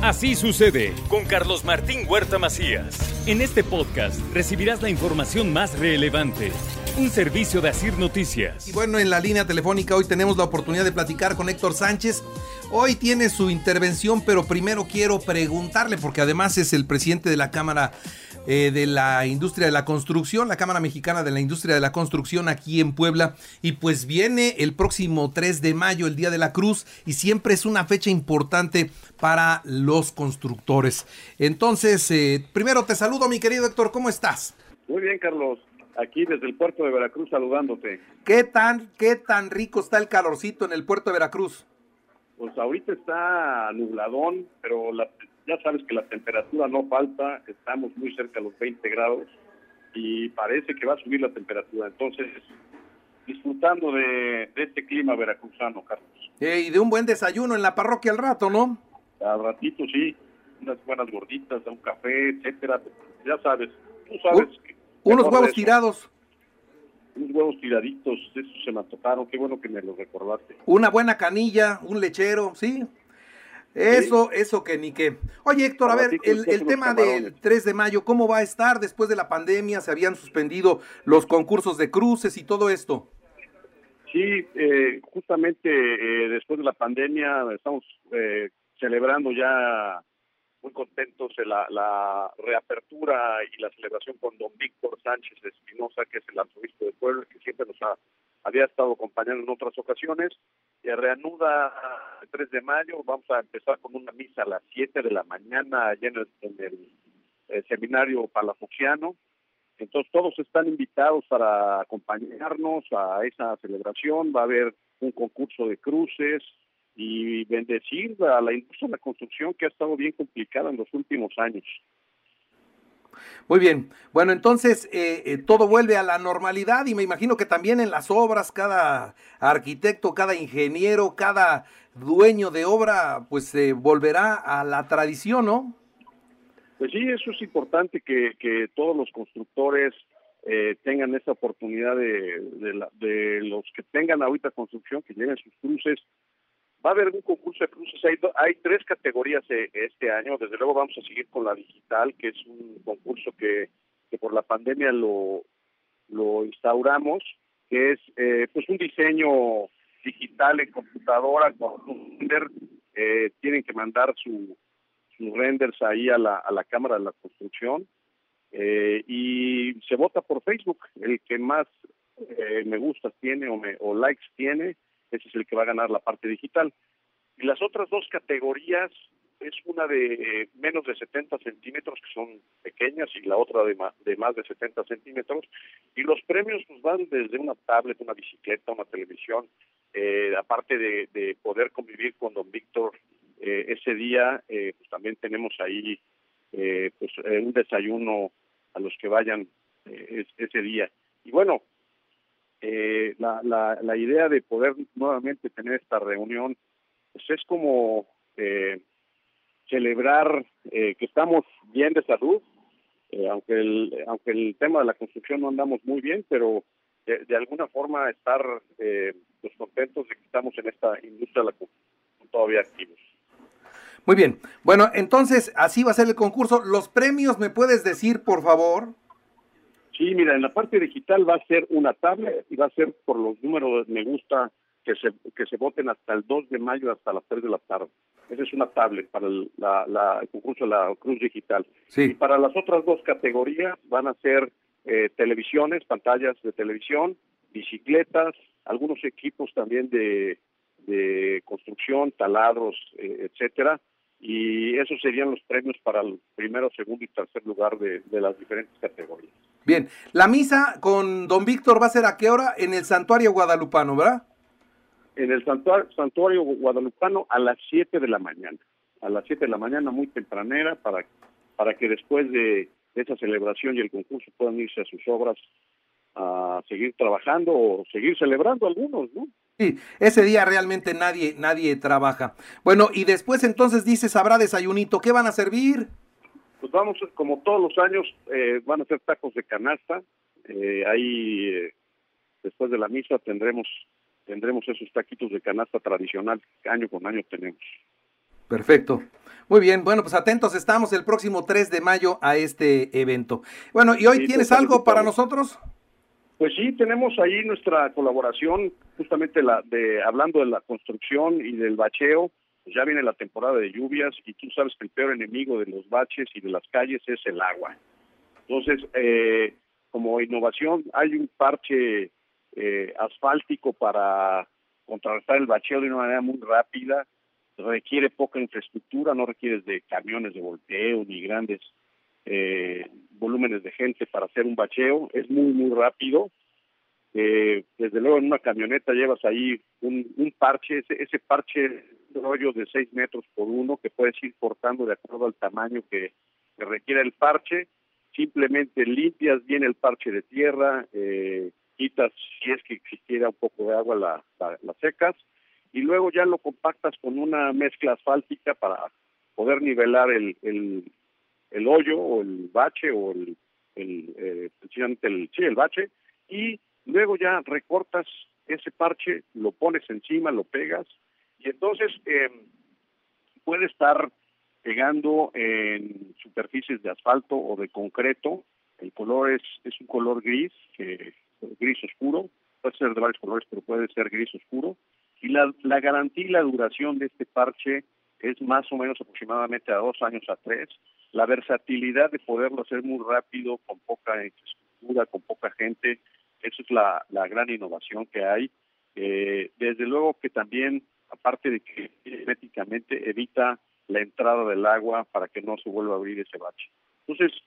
Así sucede con Carlos Martín Huerta Macías. En este podcast recibirás la información más relevante. Un servicio de Asir Noticias. Y bueno, en la línea telefónica hoy tenemos la oportunidad de platicar con Héctor Sánchez. Hoy tiene su intervención, pero primero quiero preguntarle, porque además es el presidente de la Cámara eh, de la Industria de la Construcción, la Cámara Mexicana de la Industria de la Construcción aquí en Puebla. Y pues viene el próximo 3 de mayo, el Día de la Cruz, y siempre es una fecha importante para los constructores. Entonces, eh, primero te saludo, mi querido Héctor, ¿cómo estás? Muy bien, Carlos. Aquí desde el puerto de Veracruz saludándote. ¿Qué tan, qué tan rico está el calorcito en el puerto de Veracruz? Pues ahorita está nubladón, pero la, ya sabes que la temperatura no falta, estamos muy cerca de los 20 grados y parece que va a subir la temperatura. Entonces, disfrutando de, este clima veracruzano, Carlos. Eh, y de un buen desayuno en la parroquia al rato, ¿no? Al ratito, sí. Unas buenas gorditas, un café, etcétera. Ya sabes, tú sabes. que unos huevos tirados. Unos huevos tiraditos, esos se me tocaron, qué bueno que me lo recordaste. Una buena canilla, un lechero, sí. Eso, eso que ni qué. Oye, Héctor, a ver, el, el tema del 3 de mayo, ¿cómo va a estar después de la pandemia? ¿Se habían suspendido los concursos de cruces y todo esto? Sí, eh, justamente eh, después de la pandemia estamos eh, celebrando ya muy contentos de la, reapertura y la celebración con don Víctor Sánchez Espinosa, que es el arzobispo de Puebla, que siempre nos había estado acompañando en otras ocasiones. Y reanuda el 3 de mayo, vamos a empezar con una misa a las 7 de la mañana allá en el, eh, seminario palafoxiano. Entonces todos están invitados para acompañarnos a esa celebración. Va a haber un concurso de cruces, y bendecir a la industria de la construcción que ha estado bien complicada en los últimos años. Muy bien, bueno, entonces eh, eh, todo vuelve a la normalidad y me imagino que también en las obras cada arquitecto, cada ingeniero, cada dueño de obra, pues se volverá a la tradición, ¿no? Pues sí, eso es importante que, que todos los constructores eh, tengan esa oportunidad de, de, de, los que tengan ahorita construcción, que lleven sus cruces Va a haber un concurso de cruces. Hay, hay tres categorías eh, este año. Desde luego vamos a seguir con la digital, que es un concurso que, por la pandemia lo, instauramos, que es eh, pues un diseño digital en computadora con un render. Eh, tienen que mandar su, sus renders ahí a la, a la Cámara de la Construcción. y se vota por Facebook. El que más me gusta tiene o, me, o likes tiene ese es el que va a ganar la parte digital. Y las otras dos categorías es una de eh, menos de 70 centímetros, que son pequeñas, y la otra de, de más de 70 centímetros. Y los premios pues, van desde una tablet, una bicicleta, una televisión, eh, aparte de, poder convivir con don Víctor eh, ese día, pues también tenemos ahí pues un desayuno a los que vayan ese día. Y bueno, eh, la, la, la, idea de poder nuevamente tener esta reunión pues es como eh, celebrar eh, que estamos bien de salud, eh, aunque el aunque el tema de la construcción no andamos muy bien, pero de, alguna forma estar eh, pues contentos de que estamos en esta industria de la construcción todavía activos. Muy bien. Bueno, entonces así va a ser el concurso. ¿Los premios me puedes decir, por favor? Sí, mira, en la parte digital va a ser una tablet y va a ser por los números me gusta que se, que se voten hasta el 2 de mayo hasta las 3 de la tarde. Esa es una tablet para el, la, concurso de la Cruz Digital. Sí. Y para las otras dos categorías van a ser eh, televisiones, pantallas de televisión, bicicletas, algunos equipos también de, de construcción, taladros, eh, etcétera, y esos serían los premios para el primero, segundo y tercer lugar de, de las diferentes categorías. Bien, la misa con don Víctor va a ser a qué hora? En el santuario guadalupano, ¿verdad? En el santuario, santuario guadalupano a las 7 de la mañana. A las 7 de la mañana, muy tempranera, para, para que después de esa celebración y el concurso puedan irse a sus obras a seguir trabajando o seguir celebrando algunos, ¿no? Sí, ese día realmente nadie, nadie trabaja. Bueno, y después entonces dices, habrá desayunito, ¿qué van a servir? Pues vamos, como todos los años, eh, van a ser tacos de canasta. Eh, ahí, eh, después de la misa, tendremos tendremos esos taquitos de canasta tradicional que año con año tenemos. Perfecto. Muy bien, bueno, pues atentos estamos el próximo 3 de mayo a este evento. Bueno, ¿y hoy tienes algo para nosotros? Pues sí, tenemos ahí nuestra colaboración, justamente la de hablando de la construcción y del bacheo. Pues ya viene la temporada de lluvias y tú sabes que el peor enemigo de los baches y de las calles es el agua. Entonces, eh, como innovación, hay un parche eh, asfáltico para contrarrestar el bacheo de una manera muy rápida requiere poca infraestructura, no requieres de camiones de volteo ni grandes eh, volúmenes de gente para hacer un bacheo, es muy, muy rápido. Eh, desde luego en una camioneta llevas ahí un, parche, ese, ese parche rollo de 6 metros por uno que puedes ir cortando de acuerdo al tamaño que, requiere el parche. Simplemente limpias bien el parche de tierra, eh, quitas si es que existiera un poco de agua, la, la, la secas y luego ya lo compactas con una mezcla asfáltica para poder nivelar el, el, el hoyo o el bache o el, el, eh, el, sí, el bache y luego ya recortas ese parche, lo pones encima, lo pegas y entonces eh, puede estar pegando en superficies de asfalto o de concreto. El color es, es un color gris, que, gris oscuro, puede ser de varios colores, pero puede ser gris oscuro y la, la garantía y la duración de este parche es más o menos aproximadamente a dos años a tres. La versatilidad de poderlo hacer muy rápido, con poca infraestructura, con poca gente, eso es la, la gran innovación que hay. Eh, desde luego que también, aparte de que herméticamente evita la entrada del agua para que no se vuelva a abrir ese bache. Entonces,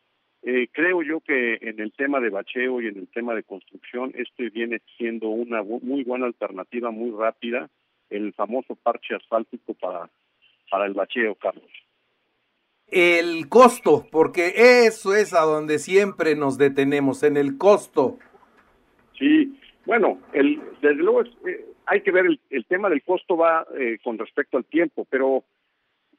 eh, creo yo que en el tema de bacheo y en el tema de construcción, esto viene siendo una muy buena alternativa, muy rápida, el famoso parche asfáltico para, para el bacheo, Carlos. El costo, porque eso es a donde siempre nos detenemos, en el costo. Sí, bueno, el, desde luego eh, hay que ver el, el, tema del costo va eh, con respecto al tiempo, pero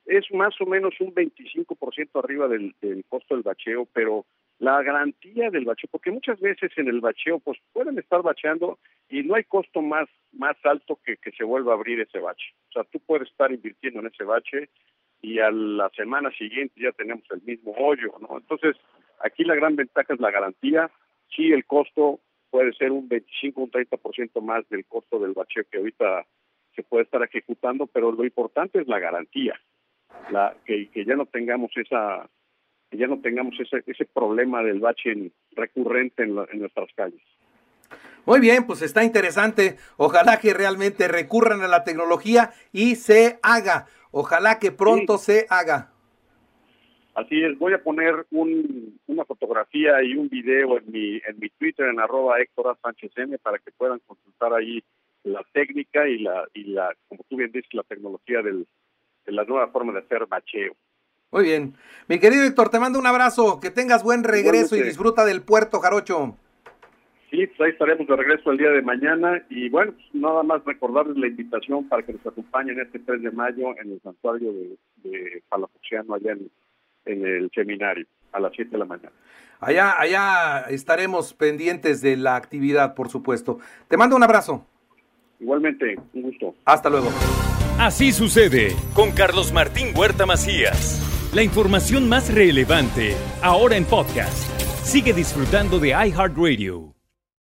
es más o menos un 25% arriba del, del costo del bacheo, pero la garantía del bacheo, porque muchas veces en el bacheo pues pueden estar bacheando y no hay costo más más alto que que se vuelva a abrir ese bache. O sea, tú puedes estar invirtiendo en ese bache y a la semana siguiente ya tenemos el mismo hoyo, ¿no? Entonces, aquí la gran ventaja es la garantía. Sí, el costo puede ser un 25, un 30% más del costo del bacheo que ahorita se puede estar ejecutando, pero lo importante es la garantía la, que, ya no tengamos esa ya no tengamos ese, ese problema del bache recurrente en nuestras calles. Muy bien, pues está interesante. Ojalá que realmente recurran a la tecnología y se haga. Ojalá que pronto sí. se haga. Así es, voy a poner un, una fotografía y un video en mi, en mi Twitter, en arroba Héctor Sánchez M, para que puedan consultar ahí la técnica y la, y la, como tú bien dices, la tecnología del, de la nueva forma de hacer bacheo. Muy bien. Mi querido Héctor, te mando un abrazo, que tengas buen regreso y disfruta del puerto, Jarocho. Sí, pues ahí estaremos de regreso el día de mañana y bueno, pues nada más recordarles la invitación para que nos acompañen este 3 de mayo en el santuario de, de Palafoxiano allá en, en, el seminario a las 7 de la mañana. Allá, allá estaremos pendientes de la actividad, por supuesto. Te mando un abrazo. Igualmente, un gusto. Hasta luego. Así sucede con Carlos Martín Huerta Macías. La información más relevante, ahora en podcast. Sigue disfrutando de iHeartRadio.